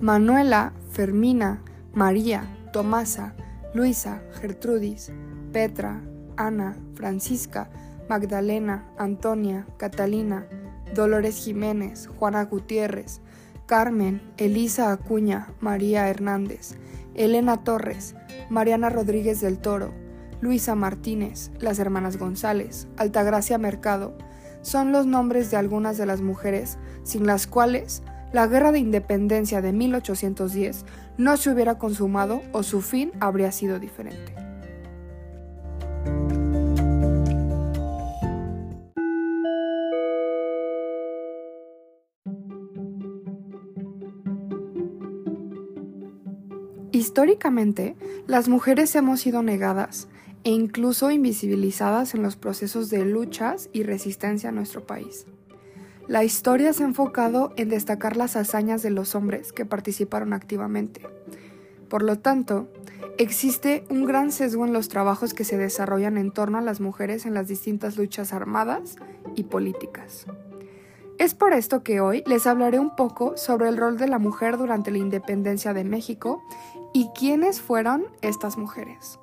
Manuela, Fermina, María, Tomasa, Luisa, Gertrudis, Petra, Ana, Francisca, Magdalena, Antonia, Catalina, Dolores Jiménez, Juana Gutiérrez, Carmen, Elisa Acuña, María Hernández, Elena Torres, Mariana Rodríguez del Toro, Luisa Martínez, las hermanas González, Altagracia Mercado, son los nombres de algunas de las mujeres sin las cuales la guerra de independencia de 1810 no se hubiera consumado o su fin habría sido diferente. Históricamente, las mujeres hemos sido negadas e incluso invisibilizadas en los procesos de luchas y resistencia en nuestro país. La historia se ha enfocado en destacar las hazañas de los hombres que participaron activamente. Por lo tanto, existe un gran sesgo en los trabajos que se desarrollan en torno a las mujeres en las distintas luchas armadas y políticas. Es por esto que hoy les hablaré un poco sobre el rol de la mujer durante la independencia de México y quiénes fueron estas mujeres.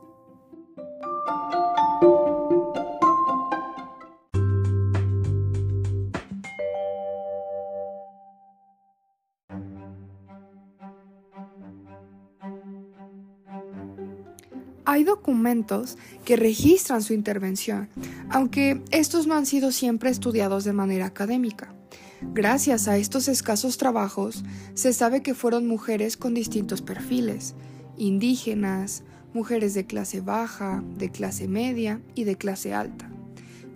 Hay documentos que registran su intervención, aunque estos no han sido siempre estudiados de manera académica. Gracias a estos escasos trabajos, se sabe que fueron mujeres con distintos perfiles, indígenas, mujeres de clase baja, de clase media y de clase alta.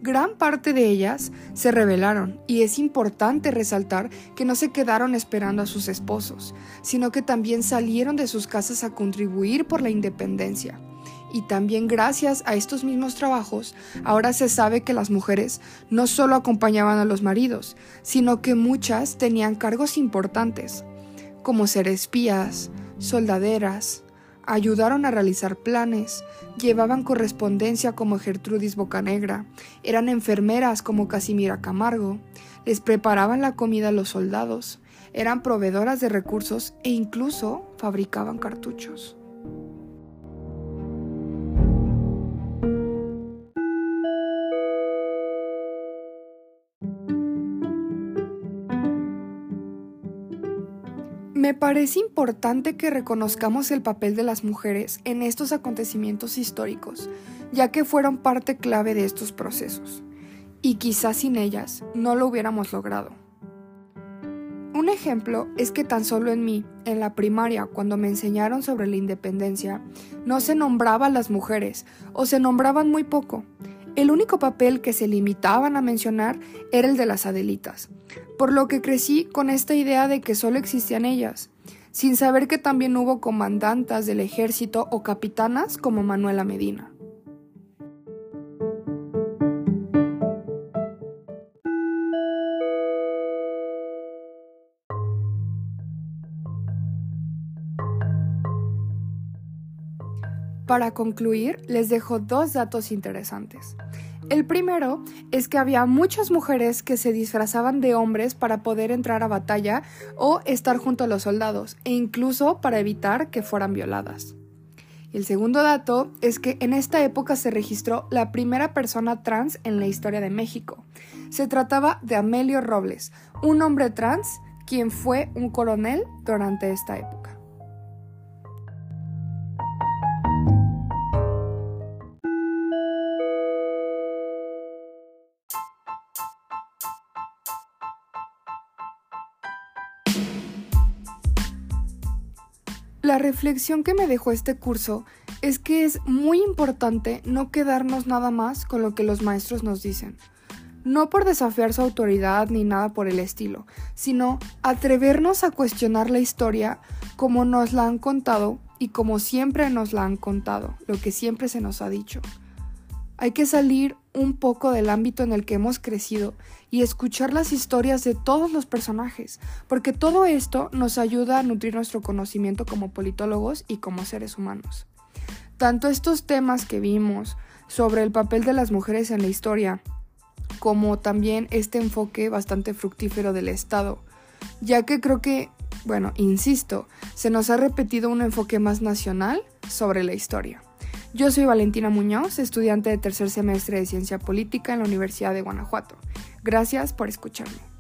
Gran parte de ellas se rebelaron y es importante resaltar que no se quedaron esperando a sus esposos, sino que también salieron de sus casas a contribuir por la independencia y también gracias a estos mismos trabajos, ahora se sabe que las mujeres no solo acompañaban a los maridos, sino que muchas tenían cargos importantes, como ser espías, soldaderas, ayudaron a realizar planes, llevaban correspondencia como Gertrudis Bocanegra, eran enfermeras como Casimira Camargo, les preparaban la comida a los soldados, eran proveedoras de recursos e incluso fabricaban cartuchos. Me parece importante que reconozcamos el papel de las mujeres en estos acontecimientos históricos, ya que fueron parte clave de estos procesos, y quizás sin ellas no lo hubiéramos logrado. Un ejemplo es que tan solo en mí, en la primaria, cuando me enseñaron sobre la independencia, no se nombraba a las mujeres o se nombraban muy poco. El único papel que se limitaban a mencionar era el de las Adelitas, por lo que crecí con esta idea de que solo existían ellas, sin saber que también hubo comandantas del ejército o capitanas como Manuela Medina. Para concluir, les dejo dos datos interesantes. El primero es que había muchas mujeres que se disfrazaban de hombres para poder entrar a batalla o estar junto a los soldados, e incluso para evitar que fueran violadas. el segundo dato es que en esta época se registró la primera persona trans en la historia de México. Se trataba de Amelio Robles, un hombre trans quien fue un coronel durante esta época. La reflexión que me dejó este curso es que es muy importante no quedarnos nada más con lo que los maestros nos dicen. No por desafiar su autoridad ni nada por el estilo, sino atrevernos a cuestionar la historia como nos la han contado y como siempre nos la han contado, lo que siempre se nos ha dicho. Hay que salir un poco del ámbito en el que hemos crecido y escuchar las historias de todos los personajes, porque todo esto nos ayuda a nutrir nuestro conocimiento como politólogos y como seres humanos. Tanto estos temas que vimos sobre el papel de las mujeres en la historia, como también este enfoque bastante fructífero del Estado, ya que creo que Bueno, insisto, se nos ha repetido un enfoque más nacional sobre la historia. Yo soy Valentina Muñoz, estudiante de tercer semestre de Ciencia Política en la Universidad de Guanajuato. Gracias por escucharme.